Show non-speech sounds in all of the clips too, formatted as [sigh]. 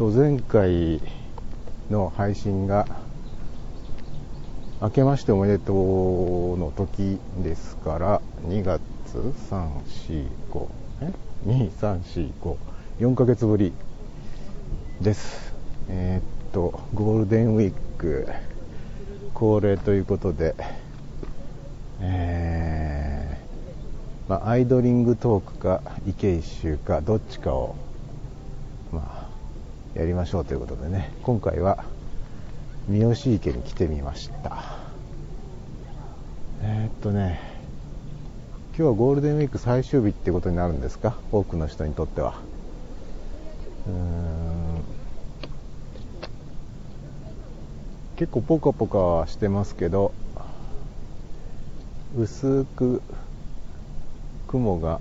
と前回の配信が明けましておめでとうの時ですから2月345え？2345 4ヶ月ぶりです。えー、っとゴールデンウィーク恒例ということでえー、まあ、アイドリングトークか池一周かどっちかをやりましょうということでね。今回は三好池に来てみました。えー、っとね今日はゴールデンウィーク最終日ってことになるんですか？多くの人にとっては。うーん。結構ポカポカはしてますけど薄く雲が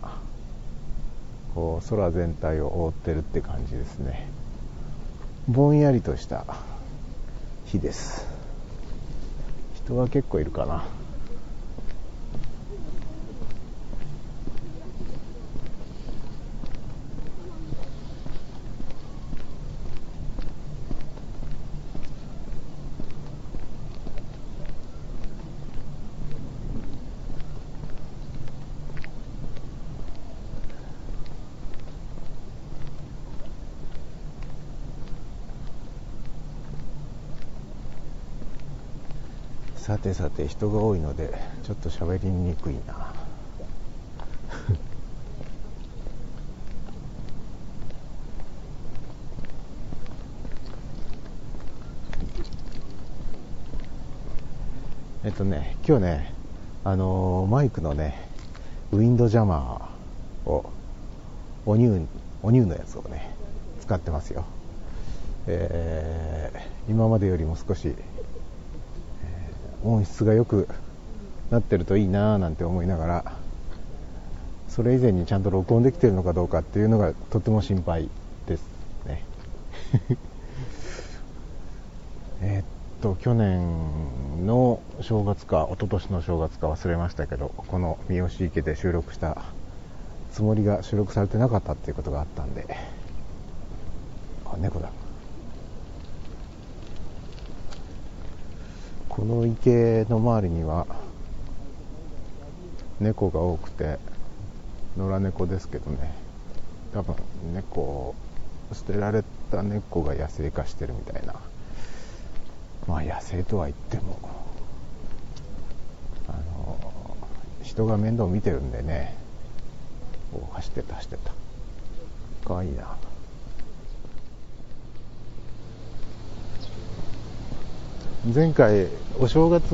こう空全体を覆ってるって感じですね。ぼんやりとした日です。人は結構いるかな。さてさて人が多いのでちょっと喋りにくいな。[laughs] えっとね今日ねあのー、マイクのねウィンドジャマーをおニューおニューのやつをね使ってますよ。えー、今までよりも少し音質が良くなってるといいなぁなんて思いながらそれ以前にちゃんと録音できてるのかどうかっていうのがとても心配ですね。[laughs] えっと去年の正月か一昨年の正月か忘れましたけどこの三好池で収録したつもりが収録されてなかったっていうことがあったんであ猫だ。この池の周りには猫が多くて野良猫ですけどね。多分猫捨てられた猫が野生化してるみたいな。まあ野生とは言ってもあの人が面倒見てるんでね。走ってた走ってた。かわいいな前回お正月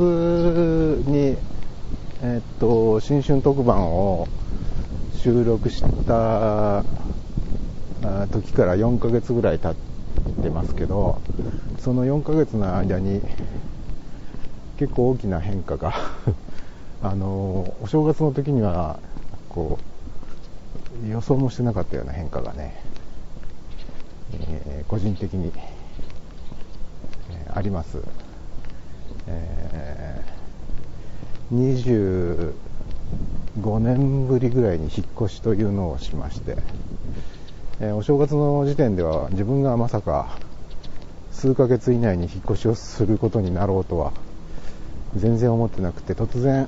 に、えっと新春特番を収録した時から4ヶ月ぐらい経ってますけどその4ヶ月の間に結構大きな変化が [laughs] あのお正月の時にはこう予想もしてなかったような変化がね、えー、個人的に、えー、あります。えー、25年ぶりぐらいに引っ越しというのをしまして、えー、お正月の時点では自分がまさか数ヶ月以内に引っ越しをすることになろうとは全然思ってなくて突然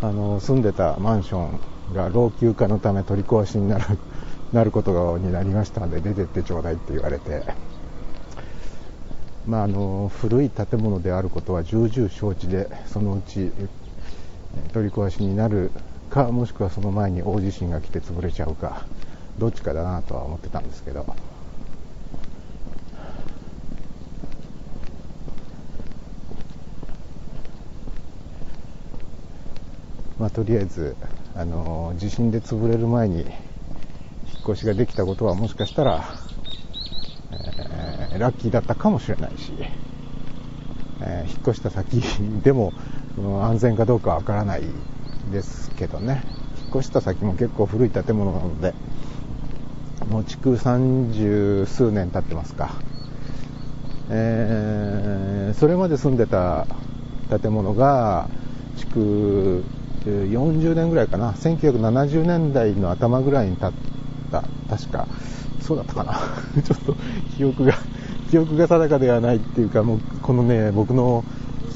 あの住んでたマンションが老朽化のため取り壊しになるなること [laughs] になりましたので出てってちょうだいって言われてまあ、あの古い建物であることは重々承知でそのうち取り壊しになるかもしくはその前に大地震が来て潰れちゃうかどっちかだなとは思ってたんですけど。まあ、とりあえずあの地震で潰れる前に引っ越しができたことはもしかしたらラッキーだったかもしれないし、えー、引っ越した先 [laughs] でも、うん、安全かどうかわからないですけどね。引っ越した先も結構古い建物なのでもう築三十数年経ってますか、えー、それまで住んでた建物が築40年ぐらいかな。1970年代の頭ぐらいに建った確かそうだったかな。[laughs] ちょっと記憶が記憶が定かではないっていうかもうこのね僕の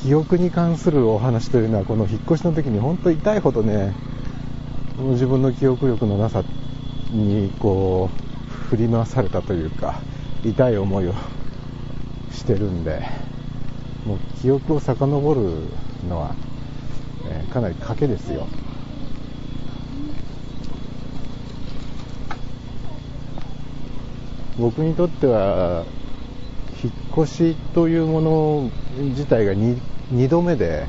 記憶に関するお話というのはこの引っ越しの時に本当痛いほどね自分の記憶力のなさにこう振り回されたというか痛い思いをしてるんでもう記憶を遡るのは、え、かなり賭けですよ。僕にとっては引っ越しというもの自体が 2, 2度目で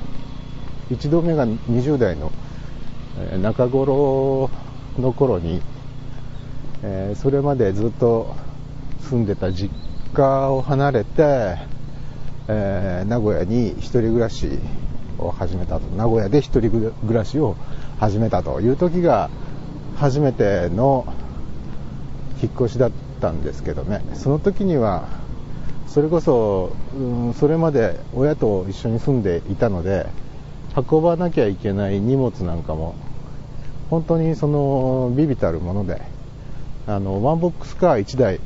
1度目が20代の中頃の頃に、えー、それまでずっと住んでた実家を離れて、えー、名古屋に一人暮らしを始めたと。名古屋で一人暮らしを始めたという時が初めての引っ越しだった。たんですけどね。その時にはそれこそ、うん、それまで親と一緒に住んでいたので運ばなきゃいけない荷物なんかも本当にそのビビたるものであのワンボックスカー1台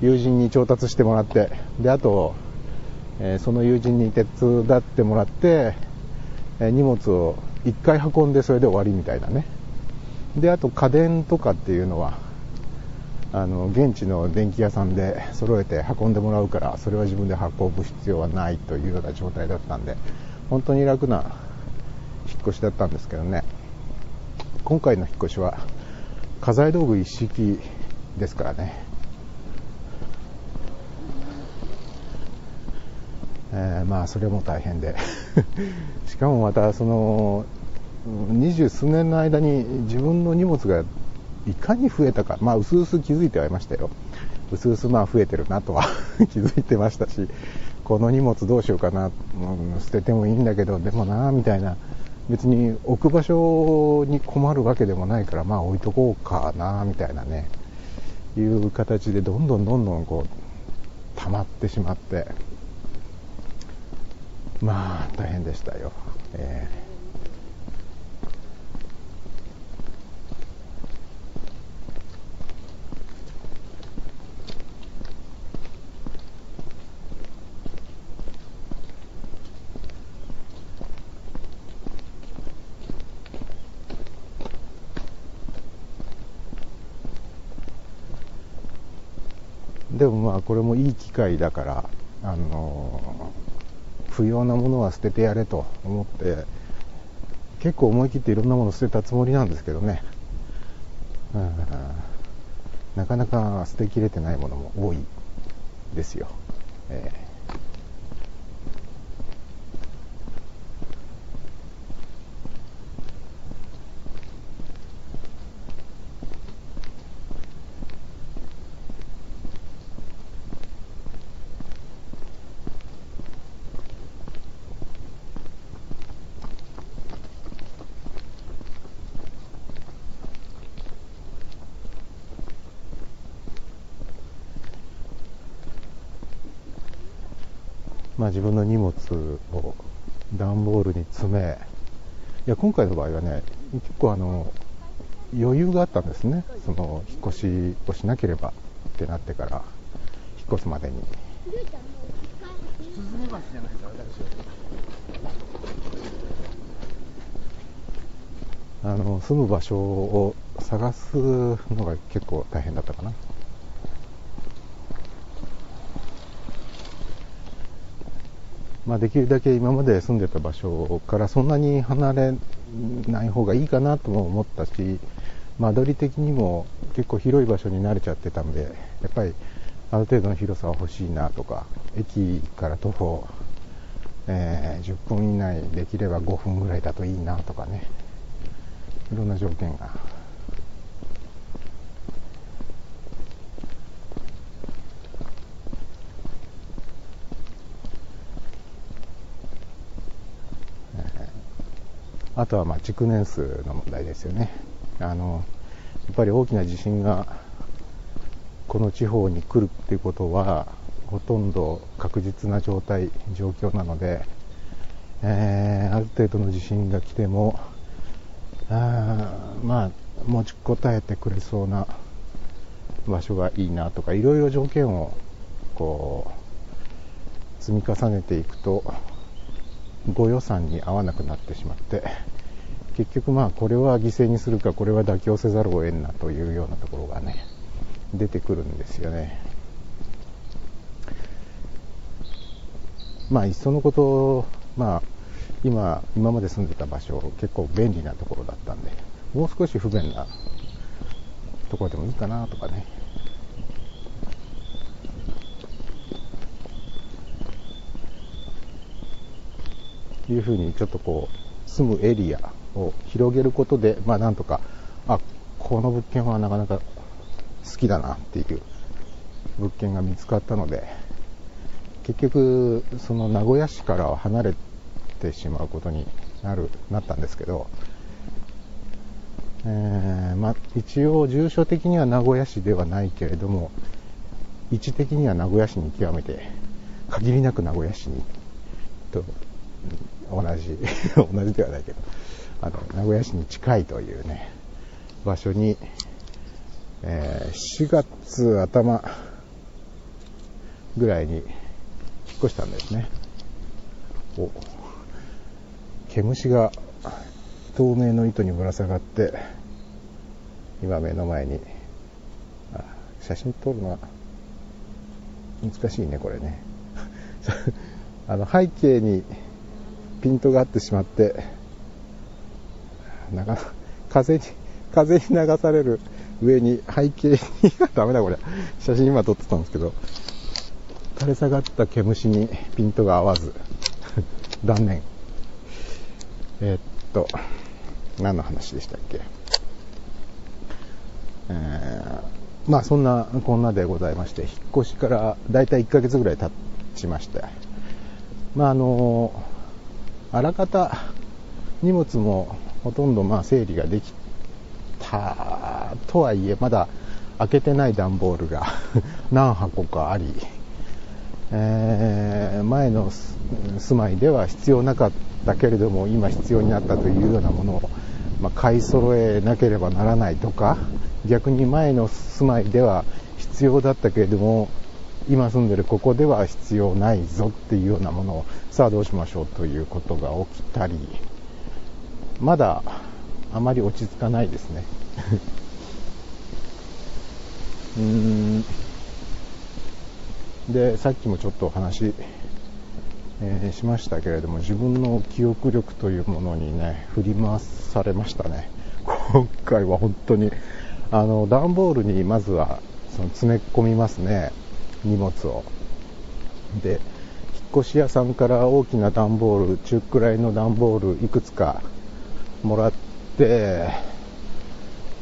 友人に調達してもらってであと、えー、その友人に手伝ってもらって、えー、荷物を1回運んでそれで終わりみたいなね。であと家電とかっていうのはあの現地の電気屋さんで揃えて運んでもらうからそれは自分で運ぶ必要はないというような状態だったんで本当に楽な引っ越しだったんですけどね。今回の引っ越しは家財道具一式ですからね。えー、まあそれも大変で。[laughs] しかもまたその二十数年の間に自分の荷物がいかに増えたか。まあうすうす気づいてはいましたよ。うすうすまあ増えてるなとは [laughs] 気づいてましたしこの荷物どうしようかな、うん、捨ててもいいんだけどでもなみたいな。別に置く場所に困るわけでもないからまあ置いとこうかなみたいなね。いう形でどんどんどんどんこう溜まってしまって。まあ大変でしたよ、えー、でもまあこれもいい機会だからあの不要なものは捨ててやれと思って結構思い切っていろんなもの捨てたつもりなんですけどね、なかなか捨てきれてないものも多いですよ、えー。自分の荷物を段ボールに詰め、いや今回の場合はね、結構あの余裕があったんですね、その引っ越しをしなければってなってから、引っ越すまでに。あの住む場所を探すのが結構大変だったかな。まあ、できるだけ今まで住んでた場所からそんなに離れない方がいいかなとも思ったし、間取り的にも結構広い場所に慣れちゃってたんで、やっぱりある程度の広さは欲しいなとか、駅から徒歩、えー、10分以内できれば5分ぐらいだといいなとかね、いろんな条件があとはまあ築年数の問題ですよね。あのやっぱり大きな地震がこの地方に来るっていうことはほとんど確実な状態、状況なので、えー、ある程度の地震が来ても、あまあ、持ちこたえてくれそうな場所がいいなとかいろいろ条件をこう積み重ねていくとご予算に合わなくなってしまって結局まあこれは犠牲にするかこれは妥協せざるを得んなというようなところがね出てくるんですよね。まあいっそのことまあ今今まで住んでた場所結構便利なところだったんでもう少し不便なところでもいいかなとかね。いうふうにちょっとこう住むエリアを広げることで、まあなんとか、あ、この物件はなかなか好きだなっていう物件が見つかったので、結局、その名古屋市からは離れてしまうことになる、なったんですけど、えー、まあ、一応住所的には名古屋市ではないけれども、位置的には名古屋市に極めて、限りなく名古屋市に、と、同じ、[laughs] 同じではないけど、あの、名古屋市に近いというね、場所に、えー、4月頭ぐらいに引っ越したんですね。お、毛虫が透明の糸にぶら下がって、今目の前に、写真撮るのは難しいね、これね。[laughs] あの背景にピントが合ってしまって、なか風に、風に流される上に背景に、ダメだこれ。写真今撮ってたんですけど、垂れ下がった毛虫にピントが合わず、断念。えー、っと、何の話でしたっけ？えー、まあそんなこんなでございまして、引っ越しからだいたい1ヶ月ぐらい経ちまして、まああの、あらかた荷物もほとんどまあ整理ができたとはいえ、まだ開けてない段ボールが [laughs] 何箱かあり、えー、前の住まいでは必要なかったけれども、今必要になったというようなものを、まあ、買い揃えなければならないとか、逆に前の住まいでは必要だったけれども、今住んでるここでは必要ないぞっていうようなものを、さあどうしましょうということが起きたり、まだあまり落ち着かないですね。[laughs] うーんで、さっきもちょっとお話、えー、しましたけれども、自分の記憶力というものにね、振り回されましたね。[laughs] 今回は本当に、あの、段ボールにまずは、その詰め込みますね、荷物を。で、引っ越し屋さんから大きな段ボール、中くらいの段ボールいくつかもらって、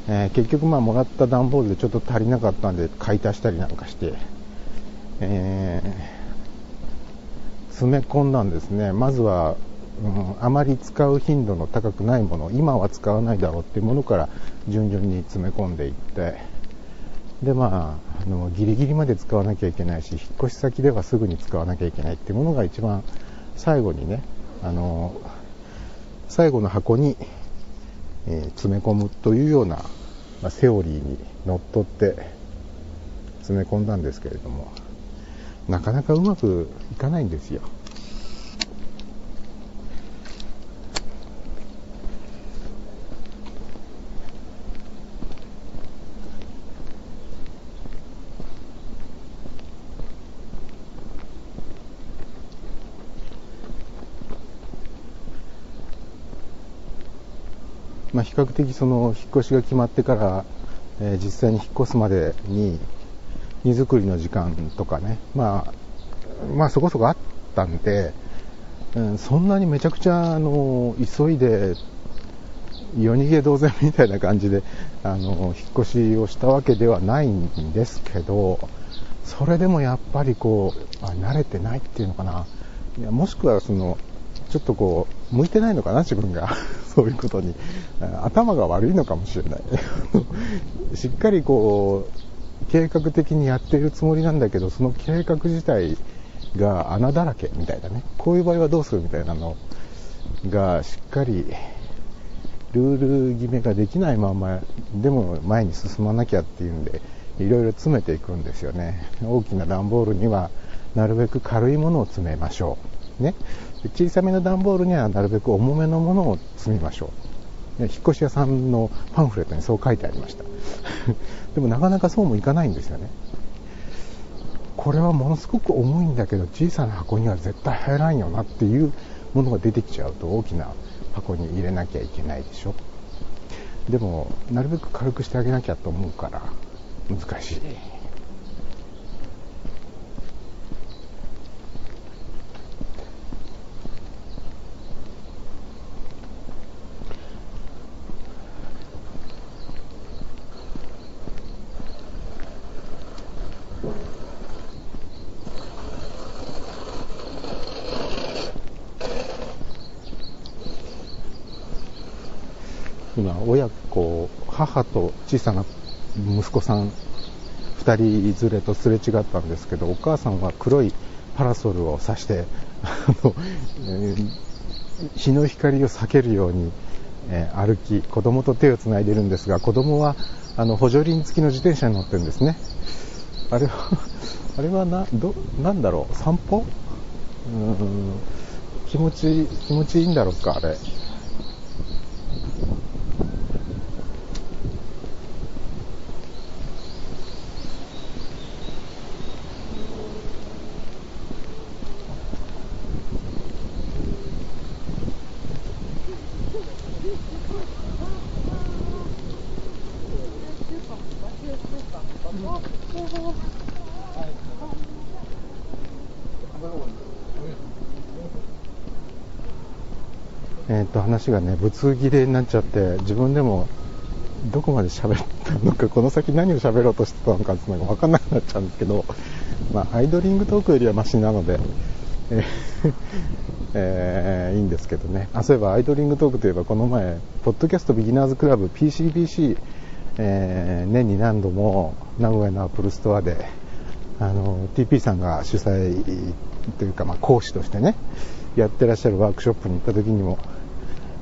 えー、結局まあもらった段ボールでちょっと足りなかったんで買い足したりなんかして、えー、詰め込んだんですね。まずは、うん、あまり使う頻度の高くないもの、今は使わないだろうっていうものから順々に詰め込んでいって、でまあ、あのギリギリまで使わなきゃいけないし、引っ越し先ではすぐに使わなきゃいけないっていうものが一番最後にね、あの最後の箱に、えー、詰め込むというような、まあ、セオリーにのっとって詰め込んだんですけれどもなかなかうまくいかないんですよ。まあ、比較的その引っ越しが決まってから、えー、実際に引っ越すまでに荷造りの時間とかね、まあ、まあそこそこあったんで、うん、そんなにめちゃくちゃあの急いで夜逃げ同然みたいな感じであの引っ越しをしたわけではないんですけどそれでもやっぱりこう慣れてないっていうのかな。いやもしくはそのちょっとこう、向いてないのかな、自分が。[laughs] そういうことに。頭が悪いのかもしれない。[laughs] しっかりこう、計画的にやっているつもりなんだけど、その計画自体が穴だらけみたいなね。こういう場合はどうするみたいなのが、しっかり、ルール決めができないまま、でも前に進まなきゃっていうんで、いろいろ詰めていくんですよね大きな段ボールにはなるべく軽いものを詰めましょうね小さめの段ボールにはなるべく重めのものを積みましょう。引っ越し屋さんのパンフレットにそう書いてありました。[laughs] でもなかなかそうもいかないんですよね。これはものすごく重いんだけど小さな箱には絶対入らんよなっていうものが出てきちゃうと大きな箱に入れなきゃいけないでしょ。でもなるべく軽くしてあげなきゃと思うから難しい。今親子母と小さな息子さん2人連れとすれ違ったんですけどお母さんは黒いパラソルを差して、日の光を避けるように、え、歩き子供と手をつないでるんですが子供はあの補助輪付きの自転車に乗ってるんですね。あれはあれはなどなんだろう散歩？うん。気持ち気持ちいいんだろうかあれ。えー、と話がねぶつ切れになっちゃって自分でもどこまで喋ったのかこの先何を喋ろうとしてたのかっていうのが分かんなくなっちゃうんですけど、まあ、アイドリングトークよりはマシなので、ええー、いいんですけどね。あそういえばアイドリングトークといえばこの前ポッドキャストビギナーズクラブ PCBC、えー、年に何度も名古屋の Apple Store であの TP さんが主催というか、まあ、講師としてねやってらっしゃるワークショップに行った時にも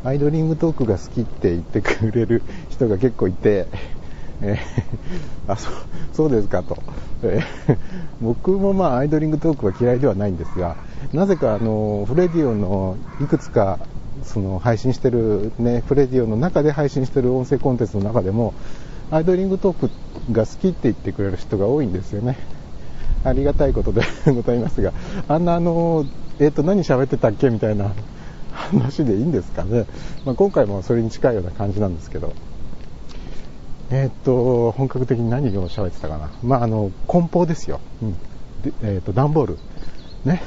アイドリングトークが好きって言ってくれる人が結構いて、えー、[laughs] あそうそうですかと、えー、[laughs] 僕もまあアイドリングトークは嫌いではないんですがなぜかあのフレディオのいくつかその配信してる、ね、フレディオの中で配信してる音声コンテンツの中でもアイドリングトークが好きって言ってくれる人が多いんですよね。ありがたいことで [laughs] ございますが、あんなあの、えっ、ー、と、何喋ってたっけみたいな話でいいんですかね。まあ、今回もそれに近いような感じなんですけど。えっ、と、本格的に何を喋ってたかな。まあ、あの、梱包ですよ。うん。でえっ、と、段ボール。ね。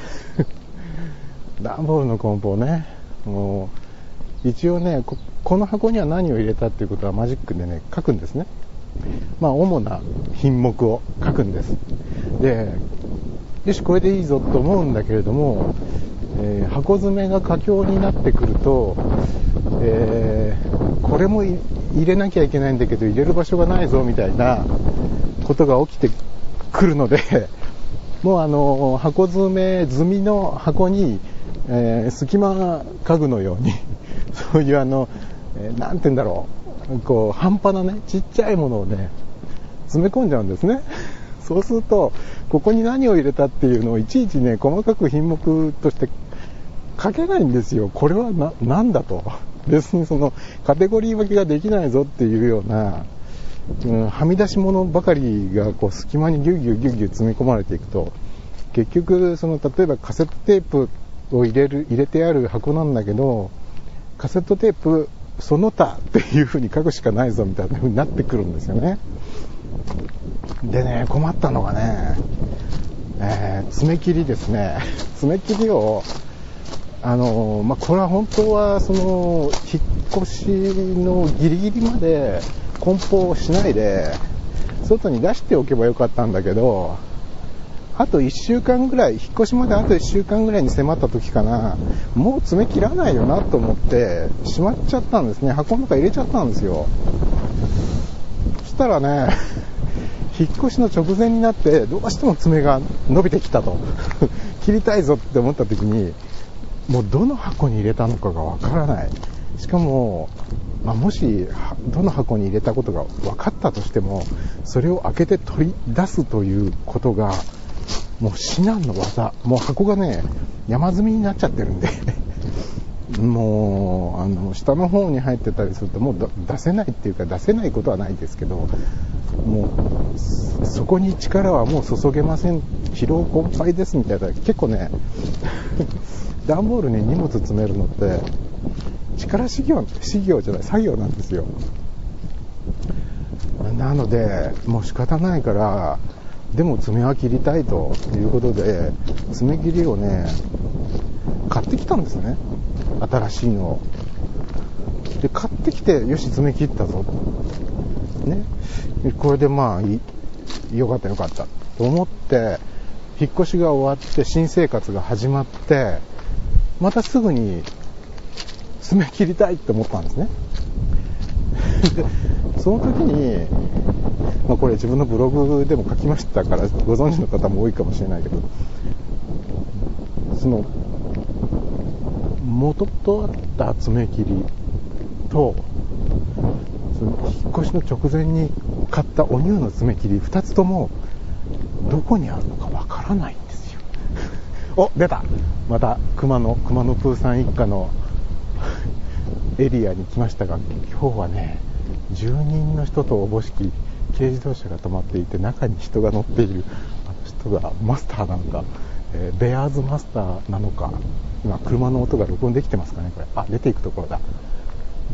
[laughs] 段ボールの梱包ね。もう、一応ねこ、この箱には何を入れたっていうことはマジックでね、書くんですね。まあ、主な品目を書くんです。で、よし、これでいいぞと思うんだけれども、えー、箱詰めが佳境になってくると、えー、これも入れなきゃいけないんだけど入れる場所がないぞみたいなことが起きてくるので、[laughs] もうあの箱詰め済みの箱に、えー、隙間家具のように [laughs] そういうあの、えー、て言うんだろう、こう半端なね、ちっちゃいものをね、詰め込んじゃうんですね。[laughs] そうすると、ここに何を入れたっていうのをいちいちね、細かく品目として書けないんですよ。これはな、なんだと。別にその、カテゴリー分けができないぞっていうような、うん、はみ出し物ばかりがこう隙間にギュギュギュギュ詰め込まれていくと、結局、その、例えばカセットテープを入れる、入れてある箱なんだけど、カセットテープその他っていう風に書くしかないぞみたいな風になってくるんですよね。でね、困ったのがね、えー、爪切りですね。爪切りを、あのまあ、これは本当は、その、引っ越しのギリギリまで梱包しないで、外に出しておけばよかったんだけど、あと1週間ぐらい、引っ越しまであと1週間ぐらいに迫った時かな、もう爪切らないよなと思って、しまっちゃったんですね。箱の中入れちゃったんですよ。そしたらね、引っ越しの直前になって、どうしても爪が伸びてきたと。切りたいぞって思った時に、もうどの箱に入れたのかがわからない。しかも、まあ、もしどの箱に入れたことが分かったとしてもそれを開けて取り出すということがもう至難の技もう箱がね山積みになっちゃってるんで。[laughs] もうあの下の方に入ってたりするともう出せないっていうか出せないことはないですけどもうそこに力はもう注げません。疲労困憊ですみたいな。結構ね段ボールに荷物詰めるのって力修行修行じゃない作業なんですよ。なのでもう仕方ないからでも爪は切りたいということで爪切りをね買ってきたんですね。新しいのを。で買ってきてよし爪切ったぞね。これでまあよかったよかったと思って引っ越しが終わって新生活が始まってまたすぐに爪切りたいって思ったんですね。[laughs] その時に、まあ、これ自分のブログでも書きましたからご存知の方も多いかもしれないけどその元とあった爪切りとその引っ越しの直前に買ったお乳の爪切り2つともどこにあるのかわからないんですよ。[laughs] お出た。また熊野熊野プーさん一家の [laughs] エリアに来ましたが今日はね住人の人とおぼしき軽自動車が止まっていて中に人が乗っている。あの人がマスターなのか、えー、ベアーズマスターなのか今車の音が録音できてますかねこれ。あ出ていくところだ。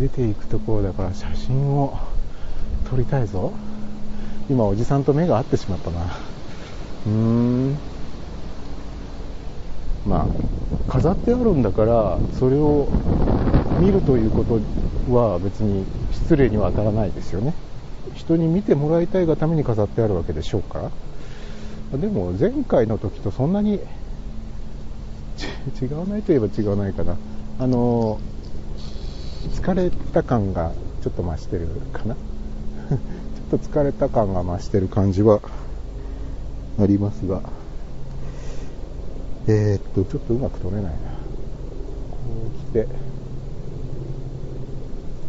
出ていくところだから写真を撮りたいぞ。今おじさんと目が合ってしまったな。うーん。まあ飾ってあるんだからそれを見るということは別に失礼には当たらないですよね。人に見てもらいたいがために飾ってあるわけでしょうから。でも前回の時とそんなに違わないといえば違わないかな。あの疲れた感がちょっと増してるかな。[laughs] ちょっと疲れた感が増してる感じはありますが。えー、っとちょっとうまく撮れないな。こう来て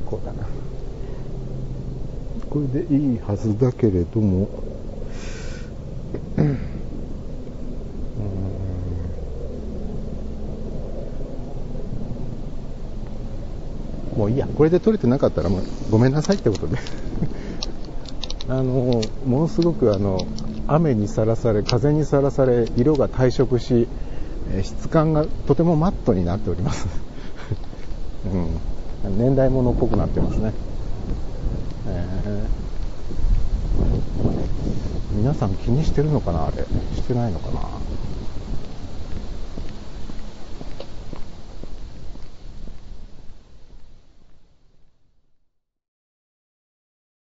こうだな。これでいいはずだけれどもうん。もういいや。これで撮れてなかったらもうごめんなさいってことで。[laughs] あのものすごくあの雨にさらされ風にさらされ色が退色し質感がとてもマットになっております。[laughs] うん、年代物っぽくなってますね、えー、皆さん気にしてるのかな？あれ。してないのかな？